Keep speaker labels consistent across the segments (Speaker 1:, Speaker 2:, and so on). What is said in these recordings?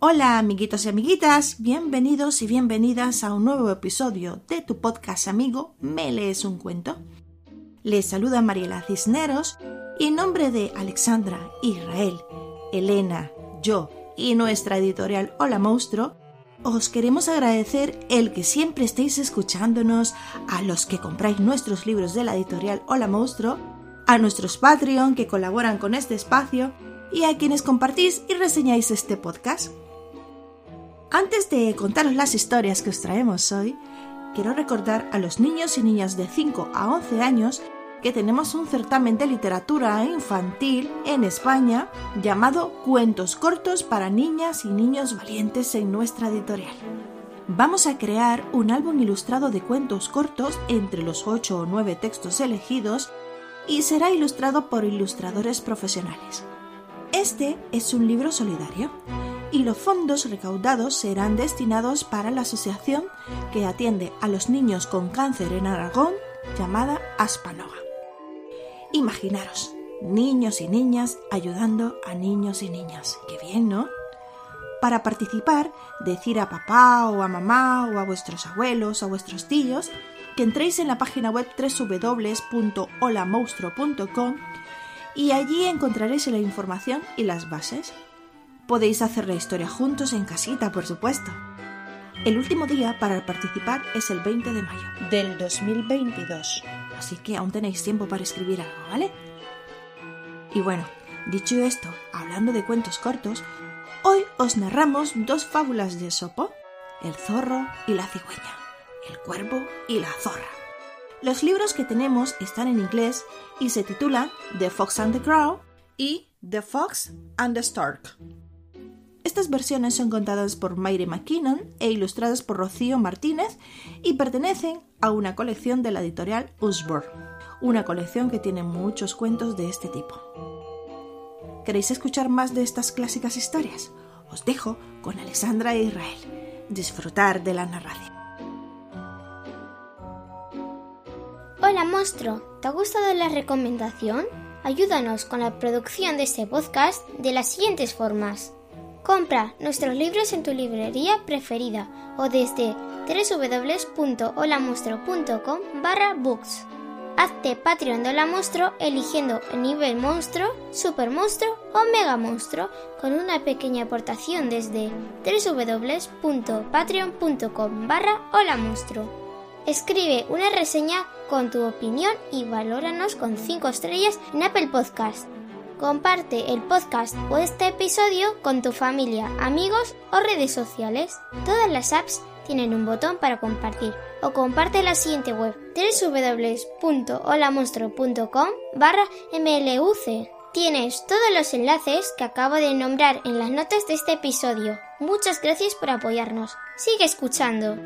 Speaker 1: Hola amiguitos y amiguitas, bienvenidos y bienvenidas a un nuevo episodio de tu podcast amigo Me lees un cuento. Les saluda Mariela Cisneros y en nombre de Alexandra, Israel, Elena, yo y nuestra editorial Hola Monstruo, os queremos agradecer el que siempre estéis escuchándonos, a los que compráis nuestros libros de la editorial Hola Monstruo, a nuestros Patreon que colaboran con este espacio y a quienes compartís y reseñáis este podcast. Antes de contaros las historias que os traemos hoy, quiero recordar a los niños y niñas de 5 a 11 años que tenemos un certamen de literatura infantil en España llamado Cuentos cortos para niñas y niños valientes en nuestra editorial. Vamos a crear un álbum ilustrado de cuentos cortos entre los 8 o 9 textos elegidos y será ilustrado por ilustradores profesionales. Este es un libro solidario y los fondos recaudados serán destinados para la asociación que atiende a los niños con cáncer en Aragón llamada Aspanoa. Imaginaros, niños y niñas ayudando a niños y niñas. Qué bien, ¿no? Para participar, decir a papá o a mamá o a vuestros abuelos o a vuestros tíos que entréis en la página web www.holamonstruo.com y allí encontraréis la información y las bases. Podéis hacer la historia juntos en casita, por supuesto. El último día para participar es el 20 de mayo del 2022, así que aún tenéis tiempo para escribir algo, ¿vale? Y bueno, dicho esto, hablando de cuentos cortos, hoy os narramos dos fábulas de Esopo, el zorro y la cigüeña, el cuervo y la zorra. Los libros que tenemos están en inglés y se titulan The Fox and the Crow y The Fox and the Stork. Estas versiones son contadas por Mayre McKinnon e ilustradas por Rocío Martínez y pertenecen a una colección de la editorial Usborne, una colección que tiene muchos cuentos de este tipo. ¿Queréis escuchar más de estas clásicas historias? Os dejo con Alexandra e Israel. Disfrutar de la narración.
Speaker 2: Hola, monstruo. ¿Te ha gustado la recomendación? Ayúdanos con la producción de este podcast de las siguientes formas. Compra nuestros libros en tu librería preferida o desde www.holamonstruo.com barra books. Hazte Patreon de Hola Monstruo eligiendo el nivel monstruo, super monstruo o mega monstruo con una pequeña aportación desde www.patreon.com barra Hola Monstruo. Escribe una reseña con tu opinión y valóranos con 5 estrellas en Apple Podcast. Comparte el podcast o este episodio con tu familia, amigos o redes sociales. Todas las apps tienen un botón para compartir o comparte la siguiente web www.holamonstruo.com barra mluc. Tienes todos los enlaces que acabo de nombrar en las notas de este episodio. Muchas gracias por apoyarnos. Sigue escuchando.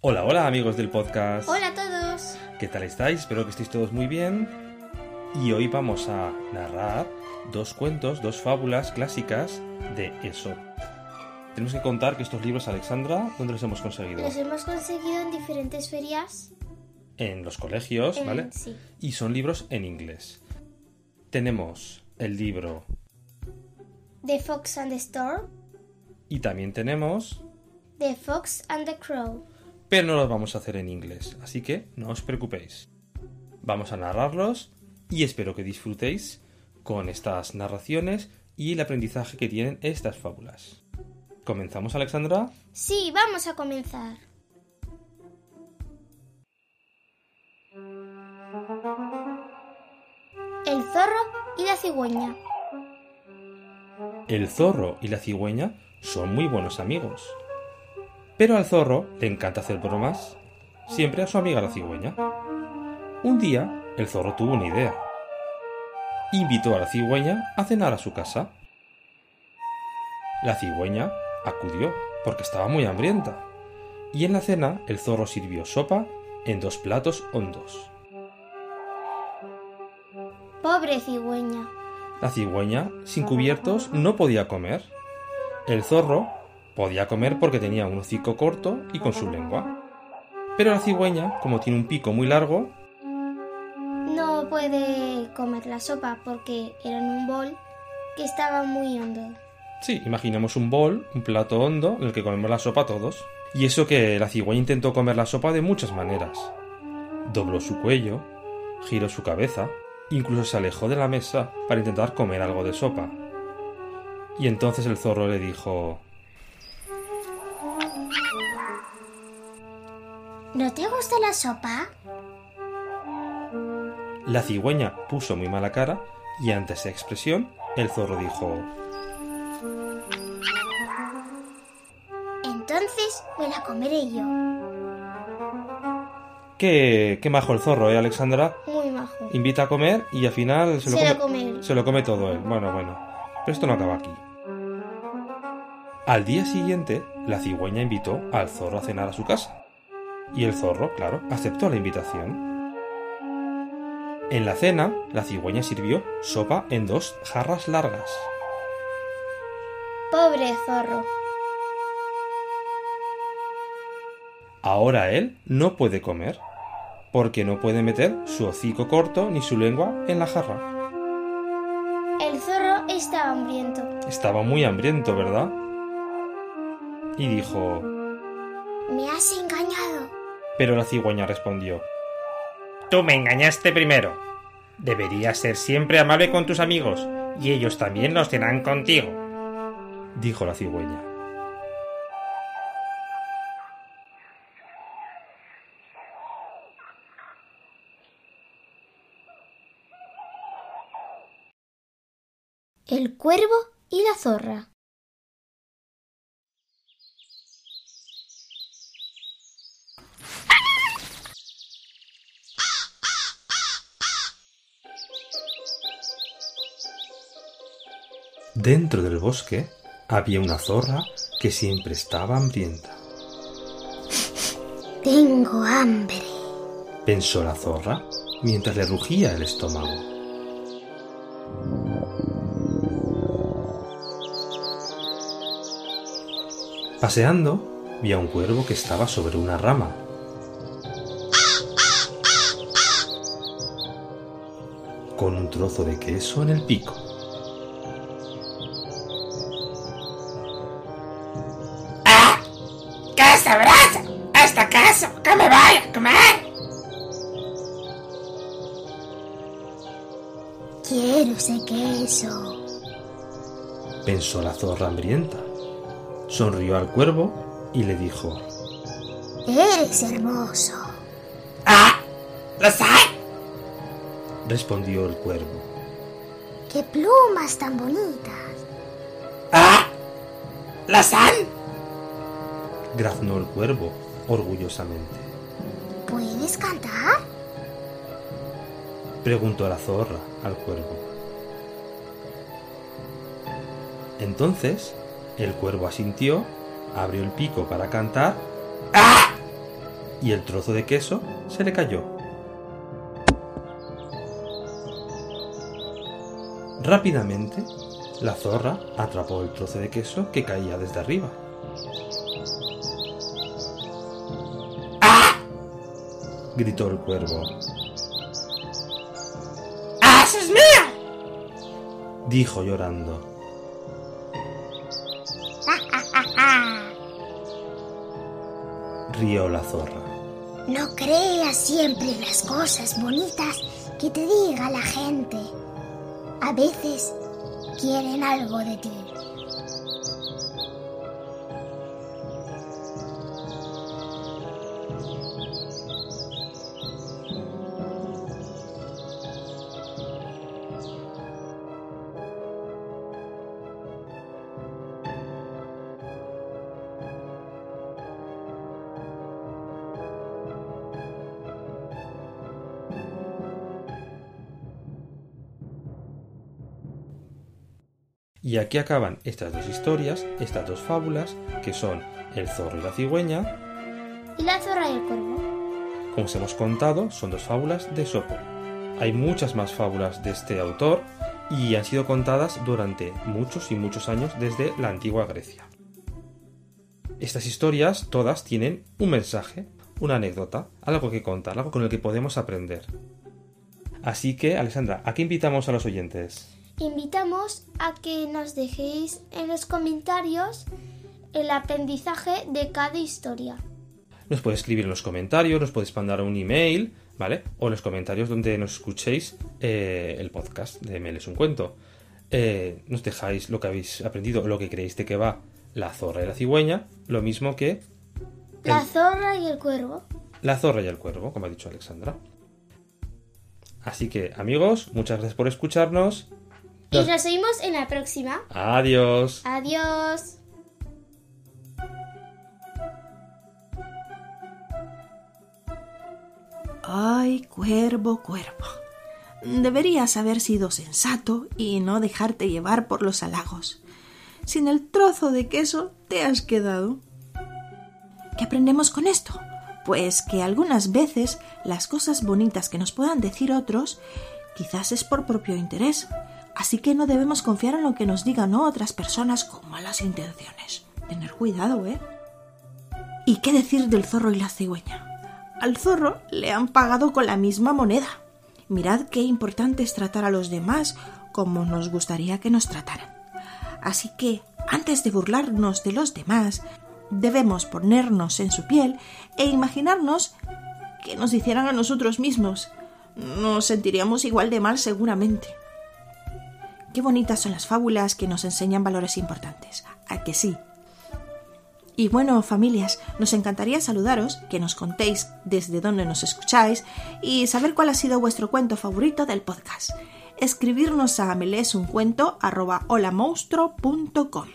Speaker 3: Hola, hola amigos del podcast.
Speaker 2: Hola a todos.
Speaker 3: ¿Qué tal estáis? Espero que estéis todos muy bien. Y hoy vamos a narrar dos cuentos, dos fábulas clásicas de Aesop. Tenemos que contar que estos libros, Alexandra, ¿dónde los hemos conseguido?
Speaker 2: Los hemos conseguido en diferentes ferias.
Speaker 3: En los colegios,
Speaker 2: En-
Speaker 3: ¿vale?
Speaker 2: sí.
Speaker 3: Y son libros en inglés. Tenemos el libro
Speaker 2: The Fox and the Storm,
Speaker 3: Y también tenemos...
Speaker 2: The Fox and the Crow.
Speaker 3: Pero no los vamos a hacer en inglés, así que no os preocupéis. Vamos a narrarlos y espero que disfrutéis con estas narraciones y el aprendizaje que tienen estas fábulas. ¿Comenzamos, Alexandra?
Speaker 2: Sí, vamos a comenzar. El zorro y la cigüeña.
Speaker 3: El zorro y la cigüeña son muy buenos amigos. Pero al zorro le encanta hacer bromas siempre a su amiga la cigüeña. Un día, el zorro tuvo una idea. Invitó a la cigüeña a cenar a su casa. La cigüeña acudió porque estaba muy hambrienta. Y en la cena el zorro sirvió sopa en dos platos hondos.
Speaker 2: Pobre cigüeña.
Speaker 3: La cigüeña, sin cubiertos, no podía comer. El zorro podía comer porque tenía un hocico corto y con su lengua. Pero la cigüeña, como tiene un pico muy largo,
Speaker 2: No puede comer la sopa porque era en un bol que estaba muy hondo.
Speaker 3: sí, imaginemos un bol, un plato hondo en el que comemos la sopa todos. Y eso que la cigüeña intentó comer la sopa de muchas maneras. Dobló su cuello, giró su cabeza, incluso se alejó de la mesa para intentar comer algo de sopa. Y entonces el zorro le dijo
Speaker 2: ¿No te gusta la sopa?
Speaker 3: La cigüeña puso muy mala cara y ante esa expresión el zorro dijo
Speaker 2: Entonces me la comeré yo.
Speaker 3: Qué, qué majo el zorro, ¿eh, Alexandra?
Speaker 2: Muy majo.
Speaker 3: Invita a comer y al final se lo,
Speaker 2: Se
Speaker 3: come,
Speaker 2: lo come él.
Speaker 3: se lo come todo él. Bueno, bueno. Pero esto no acaba aquí. Al día siguiente, la cigüeña invitó al zorro a cenar a su casa. Y el zorro, claro, aceptó la invitación. En la cena, la cigüeña sirvió sopa en dos jarras largas.
Speaker 2: Pobre zorro.
Speaker 3: Ahora él no puede comer, porque no puede meter su hocico corto ni su lengua en la jarra.
Speaker 2: El zorro estaba hambriento.
Speaker 3: Estaba muy hambriento, ¿verdad? Y dijo...
Speaker 2: Me has engañado.
Speaker 3: Pero la cigüeña respondió... Tú me engañaste primero. Deberías ser siempre amable con tus amigos, y ellos también lo serán contigo. Dijo la cigüeña.
Speaker 2: El cuervo y la zorra.
Speaker 3: Dentro del bosque había una zorra que siempre estaba hambrienta.
Speaker 2: Tengo hambre.
Speaker 3: Pensó la zorra mientras le rugía el estómago. Paseando, vi a un cuervo que estaba sobre una rama. Con un trozo de queso en el pico.
Speaker 2: Quiero ese queso.
Speaker 3: Pensó la zorra hambrienta. Sonrió al cuervo y le dijo,
Speaker 2: Eres hermoso.
Speaker 4: ¡Ah! ¡Lo sé!
Speaker 3: respondió el cuervo.
Speaker 2: ¡Qué plumas tan bonitas!
Speaker 4: ¡Ah! ¿Lo sé!
Speaker 3: graznó el cuervo orgullosamente.
Speaker 2: ¿Puedes cantar?
Speaker 3: Preguntó la zorra al cuervo. Entonces el cuervo asintió, abrió el pico para cantar
Speaker 4: ¡Ah!
Speaker 3: y el trozo de queso se le cayó. Rápidamente, la zorra atrapó el trozo de queso que caía desde arriba.
Speaker 4: ¡Ah!
Speaker 3: Gritó el cuervo
Speaker 4: es mía!
Speaker 3: dijo llorando. Rió la zorra.
Speaker 5: No creas siempre las cosas bonitas que te diga la gente. A veces quieren algo de ti.
Speaker 3: Y aquí acaban estas dos historias, estas dos fábulas, que son El zorro y la cigüeña.
Speaker 2: Y la zorra y el cuervo.
Speaker 3: Como os hemos contado, son dos fábulas de Sopo. Hay muchas más fábulas de este autor y han sido contadas durante muchos y muchos años desde la antigua Grecia. Estas historias todas tienen un mensaje, una anécdota, algo que contar, algo con el que podemos aprender. Así que, Alessandra, ¿a qué invitamos a los oyentes?
Speaker 2: Invitamos a que nos dejéis en los comentarios el aprendizaje de cada historia.
Speaker 3: Nos puedes escribir en los comentarios, nos podéis mandar un email, ¿vale? O en los comentarios donde nos escuchéis eh, el podcast de Meles un cuento. Eh, nos dejáis lo que habéis aprendido, lo que creéis de que va la zorra y la cigüeña, lo mismo que
Speaker 2: La zorra y el cuervo.
Speaker 3: la zorra y el cuervo, como ha dicho Alexandra. Así que, amigos, muchas gracias por escucharnos.
Speaker 2: Y
Speaker 3: Nos-
Speaker 2: vemos en la próxima.
Speaker 3: Adiós.
Speaker 2: Adiós.
Speaker 1: Ay, cuervo, cuervo. Deberías haber sido sensato y no dejarte llevar por los halagos. Sin el trozo de queso te has quedado. ¿Qué aprendemos con esto? Pues que algunas veces las cosas bonitas que nos puedan decir otros quizás es por propio interés. Así que no debemos confiar en lo que nos digan otras personas con malas intenciones. Tener cuidado, ¿eh? ¿Y qué decir del zorro y la cigüeña? Al zorro le han pagado con la misma moneda. Mirad qué importante es tratar a los demás como nos gustaría que nos trataran. Así que, antes de burlarnos de los demás, debemos ponernos en su piel e imaginarnos que nos hicieran a nosotros mismos. Nos sentiríamos igual de mal seguramente. Qué bonitas son las fábulas que nos enseñan valores importantes. ¿A que sí? Y bueno, familias, nos encantaría saludaros, que nos contéis desde dónde nos escucháis y saber cuál ha sido vuestro cuento favorito del podcast. Escribirnos a melesuncuento@holamonstruo.com.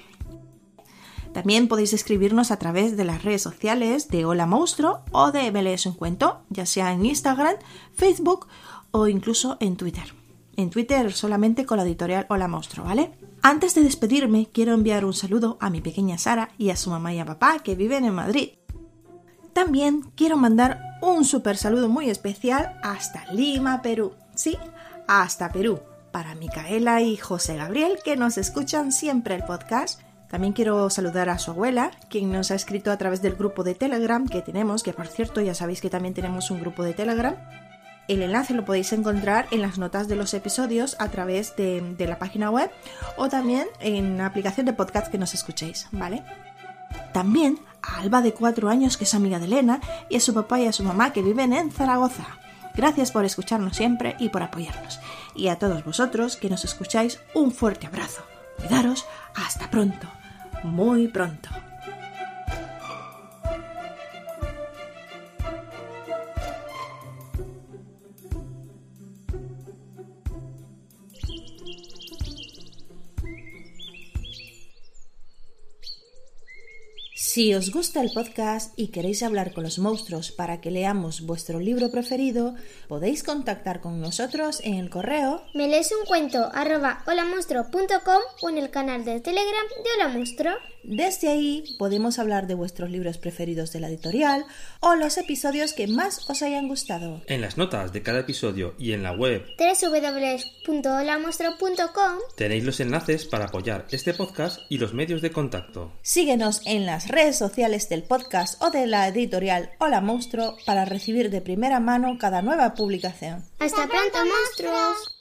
Speaker 1: También podéis escribirnos a través de las redes sociales de Hola Monstruo o de Me Lees un Cuento, ya sea en Instagram, Facebook o incluso en Twitter. En Twitter solamente con la editorial Hola Monstruo, ¿vale? Antes de despedirme, quiero enviar un saludo a mi pequeña Sara y a su mamá y a papá que viven en Madrid. También quiero mandar un super saludo muy especial hasta Lima, Perú. Sí, hasta Perú. Para Micaela y José Gabriel que nos escuchan siempre el podcast. También quiero saludar a su abuela, quien nos ha escrito a través del grupo de Telegram que tenemos, que por cierto ya sabéis que también tenemos un grupo de Telegram. El enlace lo podéis encontrar en las notas de los episodios a través de, la página web o también en la aplicación de podcast que nos escuchéis, ¿vale? También a Alba de 4 años, que es amiga de Elena, y a su papá y a su mamá que viven en Zaragoza. Gracias por escucharnos siempre y por apoyarnos. Y a todos vosotros que nos escucháis, un fuerte abrazo. Cuidaros, hasta pronto, muy pronto. Si os gusta el podcast y queréis hablar con los monstruos para que leamos vuestro libro preferido, podéis contactar con nosotros en el correo
Speaker 2: Me lees un cuento arroba holamonstruo.com o en el canal de Telegram de Hola Monstruo.
Speaker 1: Desde ahí podemos hablar de vuestros libros preferidos de la editorial o los episodios que más os hayan gustado.
Speaker 3: En las notas de cada episodio y en la web
Speaker 2: www.holamonstruo.com
Speaker 3: tenéis los enlaces para apoyar este podcast y los medios de contacto.
Speaker 1: Síguenos en las sociales del podcast o de la editorial Hola Monstruo para recibir de primera mano cada nueva publicación.
Speaker 2: Hasta pronto, monstruos.